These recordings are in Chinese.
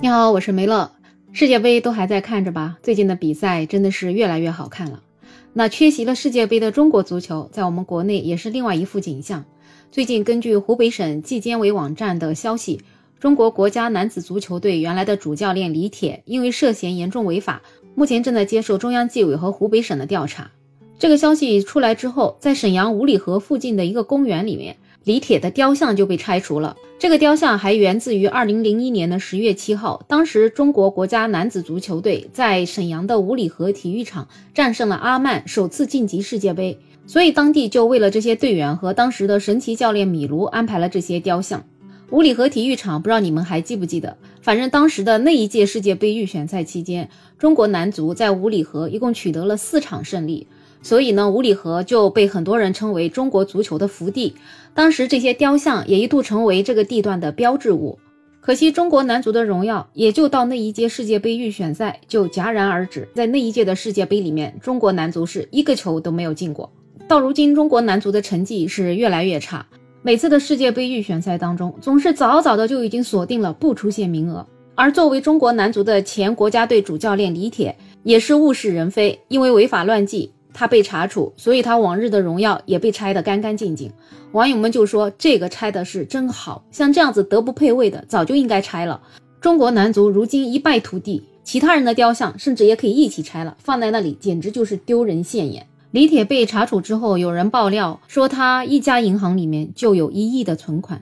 你好，我是梅乐。世界杯都还在看着吧？最近的比赛真的是越来越好看了。那缺席了世界杯的中国足球，在我们国内也是另外一副景象。最近根据湖北省纪监委网站的消息，中国国家男子足球队原来的主教练李铁因为涉嫌严重违法，目前正在接受中央纪委和湖北省的调查。这个消息出来之后，在沈阳五里河附近的一个公园里面。李铁的雕像就被拆除了。这个雕像还源自于二零零一年的十月七号，当时中国国家男子足球队在沈阳的五里河体育场战胜了阿曼，首次晋级世界杯。所以当地就为了这些队员和当时的神奇教练米卢安排了这些雕像。五里河体育场，不知道你们还记不记得？反正当时的那一届世界杯预选赛期间，中国男足在五里河一共取得了四场胜利。所以呢，五里河就被很多人称为中国足球的福地。当时这些雕像也一度成为这个地段的标志物。可惜中国男足的荣耀也就到那一届世界杯预选赛就戛然而止。在那一届的世界杯里面，中国男足是一个球都没有进过。到如今，中国男足的成绩是越来越差。每次的世界杯预选赛当中，总是早早的就已经锁定了不出现名额。而作为中国男足的前国家队主教练李铁，也是物是人非，因为违法乱纪。他被查处，所以他往日的荣耀也被拆得干干净净。网友们就说：“这个拆的是真好，像这样子德不配位的，早就应该拆了。”中国男足如今一败涂地，其他人的雕像甚至也可以一起拆了，放在那里简直就是丢人现眼。李铁被查处之后，有人爆料说他一家银行里面就有一亿的存款，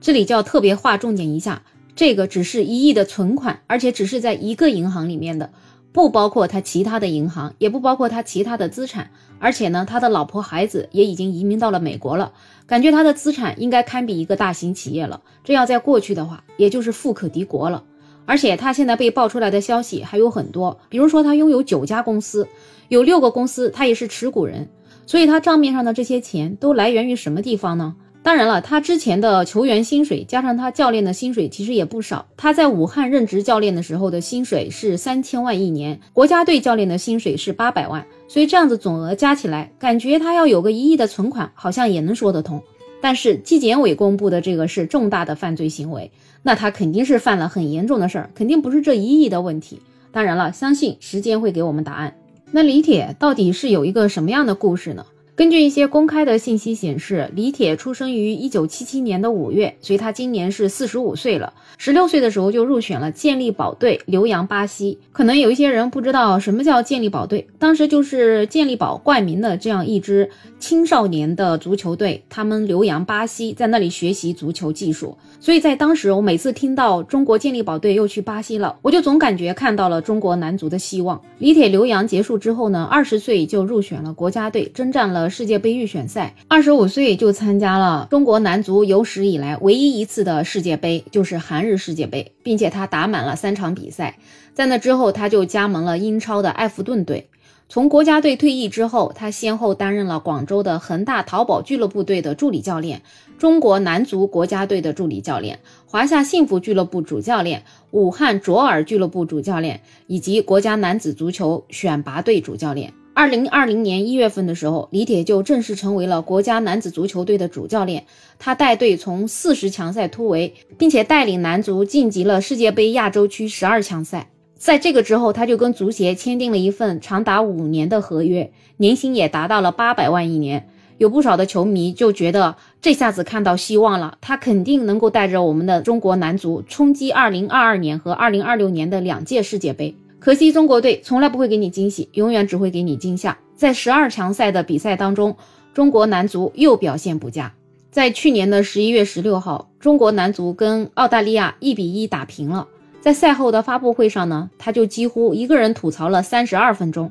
这里就要特别划重点一下，这个只是一亿的存款，而且只是在一个银行里面的。不包括他其他的银行，也不包括他其他的资产，而且呢，他的老婆孩子也已经移民到了美国了。感觉他的资产应该堪比一个大型企业了。这要在过去的话，也就是富可敌国了。而且他现在被爆出来的消息还有很多，比如说他拥有九家公司，有六个公司他也是持股人，所以他账面上的这些钱都来源于什么地方呢？当然了，他之前的球员薪水加上他教练的薪水，其实也不少。他在武汉任职教练的时候的薪水是三千万一年，国家队教练的薪水是八百万，所以这样子总额加起来，感觉他要有个一亿的存款，好像也能说得通。但是纪检委公布的这个是重大的犯罪行为，那他肯定是犯了很严重的事儿，肯定不是这一亿的问题。当然了，相信时间会给我们答案。那李铁到底是有一个什么样的故事呢？根据一些公开的信息显示，李铁出生于一九七七年的五月，所以他今年是四十五岁了。十六岁的时候就入选了健力宝队，留洋巴西。可能有一些人不知道什么叫健力宝队，当时就是健力宝冠名的这样一支青少年的足球队，他们留洋巴西，在那里学习足球技术。所以在当时，我每次听到中国健力宝队又去巴西了，我就总感觉看到了中国男足的希望。李铁留洋结束之后呢，二十岁就入选了国家队，征战了。世界杯预选赛，二十五岁就参加了中国男足有史以来唯一一次的世界杯，就是韩日世界杯，并且他打满了三场比赛。在那之后，他就加盟了英超的埃弗顿队。从国家队退役之后，他先后担任了广州的恒大淘宝俱乐部队的助理教练、中国男足国家队的助理教练、华夏幸福俱乐部主教练、武汉卓尔俱乐部主教练，以及国家男子足球选拔队主教练。二零二零年一月份的时候，李铁就正式成为了国家男子足球队的主教练。他带队从四十强赛突围，并且带领男足晋级了世界杯亚洲区十二强赛。在这个之后，他就跟足协签订了一份长达五年的合约，年薪也达到了八百万一年。有不少的球迷就觉得这下子看到希望了，他肯定能够带着我们的中国男足冲击二零二二年和二零二六年的两届世界杯。可惜中国队从来不会给你惊喜，永远只会给你惊吓。在十二强赛的比赛当中，中国男足又表现不佳。在去年的十一月十六号，中国男足跟澳大利亚一比一打平了。在赛后的发布会上呢，他就几乎一个人吐槽了三十二分钟。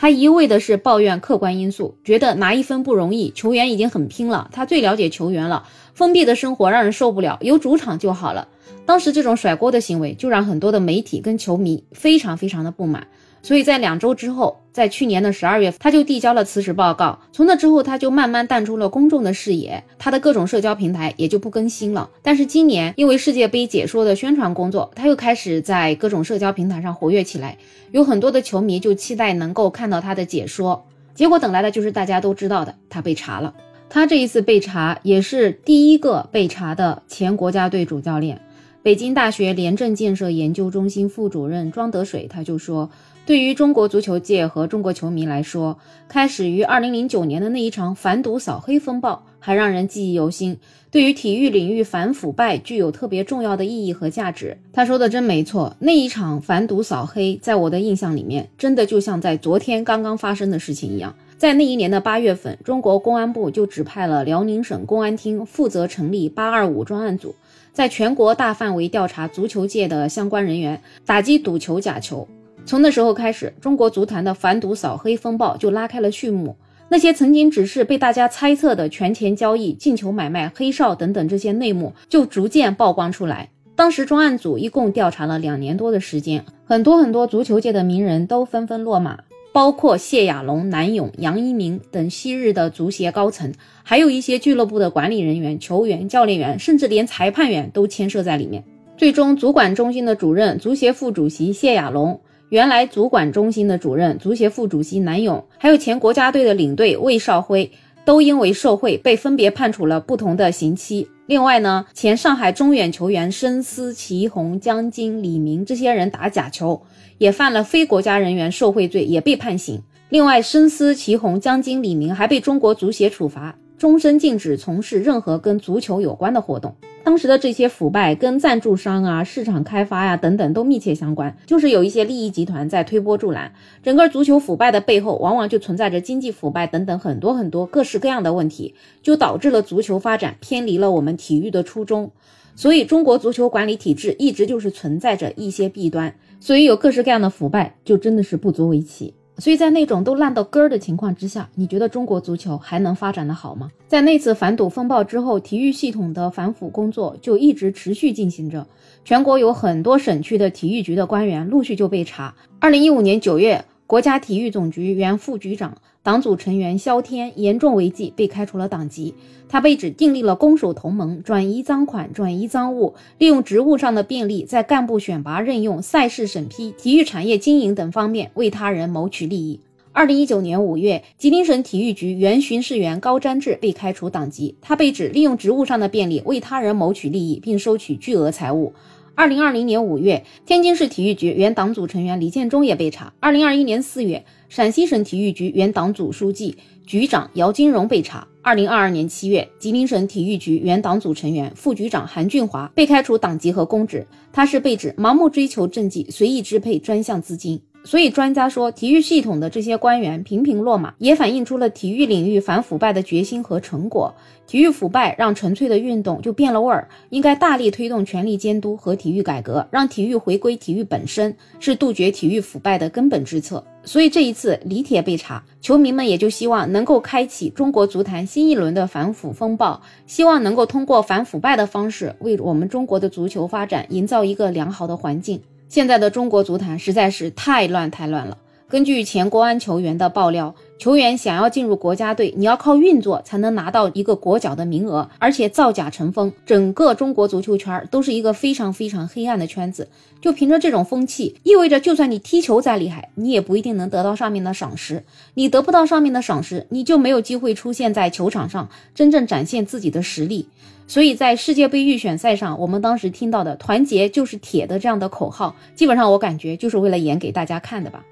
他一味的是抱怨客观因素，觉得拿一分不容易，球员已经很拼了，他最了解球员了。封闭的生活让人受不了，有主场就好了。当时这种甩锅的行为，就让很多的媒体跟球迷非常非常的不满。所以在两周之后，在去年的十二月，他就递交了辞职报告。从那之后，他就慢慢淡出了公众的视野，他的各种社交平台也就不更新了。但是今年因为世界杯解说的宣传工作，他又开始在各种社交平台上活跃起来，有很多的球迷就期待能够看到他的解说。结果等来的就是大家都知道的，他被查了。他这一次被查，也是第一个被查的前国家队主教练。北京大学廉政建设研究中心副主任庄德水他就说。对于中国足球界和中国球迷来说，开始于2009年的那一场反赌扫黑风暴还让人记忆犹新。对于体育领域反腐败具有特别重要的意义和价值。他说的真没错，那一场反赌扫黑，在我的印象里面，真的就像在昨天刚刚发生的事情一样。在那一年的八月份，中国公安部就指派了辽宁省公安厅负责成立“八二五”专案组，在全国大范围调查足球界的相关人员，打击赌球假球。从那时候开始，中国足坛的反赌扫黑风暴就拉开了序幕。那些曾经只是被大家猜测的权钱交易、进球买卖、黑哨等等这些内幕，就逐渐曝光出来。当时专案组一共调查了两年多的时间，很多很多足球界的名人都纷纷落马，包括谢亚龙、南勇、杨一鸣等昔日的足协高层，还有一些俱乐部的管理人员、球员、教练员，甚至连裁判员都牵涉在里面。最终，足管中心的主任、足协副主席谢亚龙。原来足管中心的主任、足协副主席南勇，还有前国家队的领队魏少辉，都因为受贿被分别判处了不同的刑期。另外呢，前上海中远球员申思、祁宏、江津、李明这些人打假球，也犯了非国家人员受贿罪，也被判刑。另外，申思、祁宏、江津、李明还被中国足协处罚，终身禁止从事任何跟足球有关的活动。当时的这些腐败跟赞助商啊、市场开发呀等等都密切相关，就是有一些利益集团在推波助澜。整个足球腐败的背后，往往就存在着经济腐败等等很多很多各式各样的问题，就导致了足球发展偏离了我们体育的初衷。所以，中国足球管理体制一直就是存在着一些弊端，所以有各式各样的腐败，就真的是不足为奇。所以在那种都烂到根儿的情况之下，你觉得中国足球还能发展的好吗？在那次反赌风暴之后，体育系统的反腐工作就一直持续进行着，全国有很多省区的体育局的官员陆续就被查。二零一五年九月。国家体育总局原副局长、党组成员肖天严重违纪，被开除了党籍。他被指订立了攻守同盟，转移赃款、转移赃物，利用职务上的便利，在干部选拔、任用、赛事审批、体育产业经营等方面为他人谋取利益。二零一九年五月，吉林省体育局原巡视员高瞻志被开除党籍，他被指利用职务上的便利，为他人谋取利益，并收取巨额财物。二零二零年五月，天津市体育局原党组成员李建忠也被查。二零二一年四月，陕西省体育局原党组书记、局长姚金荣被查。二零二二年七月，吉林省体育局原党组成员、副局长韩俊华被开除党籍和公职，他是被指盲目追求政绩，随意支配专项资金。所以，专家说，体育系统的这些官员频频落马，也反映出了体育领域反腐败的决心和成果。体育腐败让纯粹的运动就变了味儿，应该大力推动权力监督和体育改革，让体育回归体育本身，是杜绝体育腐败的根本之策。所以，这一次李铁被查，球迷们也就希望能够开启中国足坛新一轮的反腐风暴，希望能够通过反腐败的方式，为我们中国的足球发展营造一个良好的环境。现在的中国足坛实在是太乱太乱了。根据前国安球员的爆料，球员想要进入国家队，你要靠运作才能拿到一个国脚的名额，而且造假成风。整个中国足球圈都是一个非常非常黑暗的圈子。就凭着这种风气，意味着就算你踢球再厉害，你也不一定能得到上面的赏识。你得不到上面的赏识，你就没有机会出现在球场上，真正展现自己的实力。所以在世界杯预选赛上，我们当时听到的“团结就是铁”的这样的口号，基本上我感觉就是为了演给大家看的吧。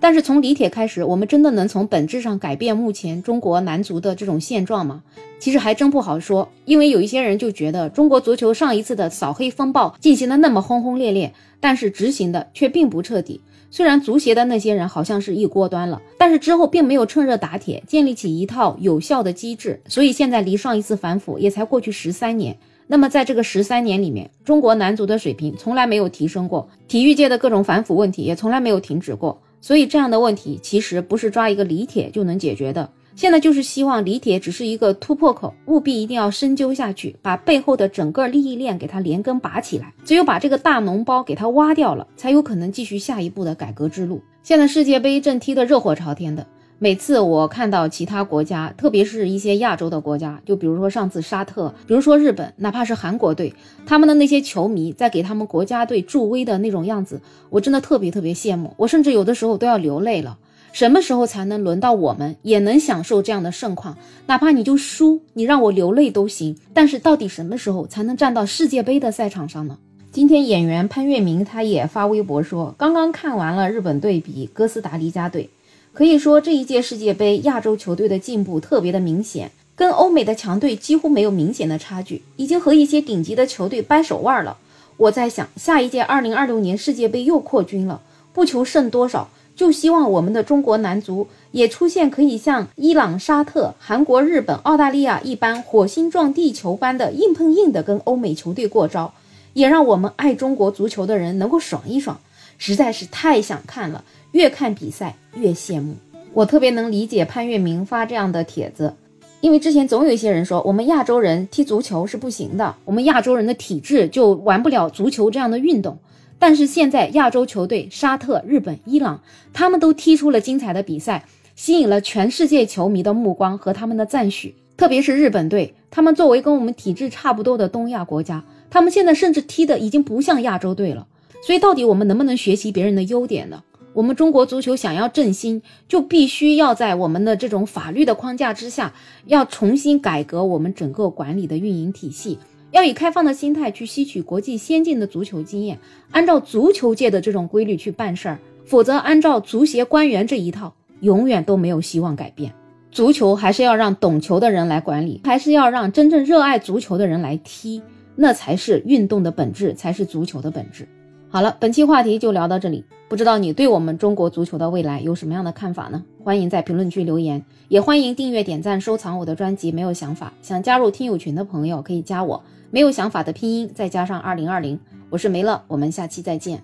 但是从李铁开始，我们真的能从本质上改变目前中国男足的这种现状吗？其实还真不好说，因为有一些人就觉得中国足球上一次的扫黑风暴进行的那么轰轰烈烈，但是执行的却并不彻底。虽然足协的那些人好像是一锅端了，但是之后并没有趁热打铁，建立起一套有效的机制，所以现在离上一次反腐也才过去十三年。那么在这个十三年里面，中国男足的水平从来没有提升过，体育界的各种反腐问题也从来没有停止过。所以这样的问题其实不是抓一个李铁就能解决的。现在就是希望李铁只是一个突破口，务必一定要深究下去，把背后的整个利益链给它连根拔起来。只有把这个大脓包给它挖掉了，才有可能继续下一步的改革之路。现在世界杯正踢得热火朝天的，每次我看到其他国家，特别是一些亚洲的国家，就比如说上次沙特，比如说日本，哪怕是韩国队，他们的那些球迷在给他们国家队助威的那种样子，我真的特别特别羡慕，我甚至有的时候都要流泪了。什么时候才能轮到我们也能享受这样的盛况？哪怕你就输，你让我流泪都行。但是到底什么时候才能站到世界杯的赛场上呢？今天演员潘粤明他也发微博说，刚刚看完了日本队比哥斯达黎加队，可以说这一届世界杯亚洲球队的进步特别的明显，跟欧美的强队几乎没有明显的差距，已经和一些顶级的球队掰手腕了。我在想，下一届二零二六年世界杯又扩军了，不求胜多少，就希望我们的中国男足也出现可以像伊朗、沙特、韩国、日本、澳大利亚一般火星撞地球般的硬碰硬的跟欧美球队过招，也让我们爱中国足球的人能够爽一爽。实在是太想看了，越看比赛越羡慕。我特别能理解潘粤明发这样的帖子。因为之前总有一些人说，我们亚洲人踢足球是不行的，我们亚洲人的体质就玩不了足球这样的运动。但是现在亚洲球队沙特、日本、伊朗，他们都踢出了精彩的比赛，吸引了全世界球迷的目光和他们的赞许。特别是日本队，他们作为跟我们体质差不多的东亚国家，他们现在甚至踢的已经不像亚洲队了。所以到底我们能不能学习别人的优点呢？我们中国足球想要振兴，就必须要在我们的这种法律的框架之下，要重新改革我们整个管理的运营体系，要以开放的心态去吸取国际先进的足球经验，按照足球界的这种规律去办事儿。否则，按照足协官员这一套，永远都没有希望改变。足球还是要让懂球的人来管理，还是要让真正热爱足球的人来踢，那才是运动的本质，才是足球的本质。好了，本期话题就聊到这里。不知道你对我们中国足球的未来有什么样的看法呢？欢迎在评论区留言，也欢迎订阅、点赞、收藏我的专辑。没有想法，想加入听友群的朋友可以加我。没有想法的拼音再加上二零二零，我是梅乐，我们下期再见。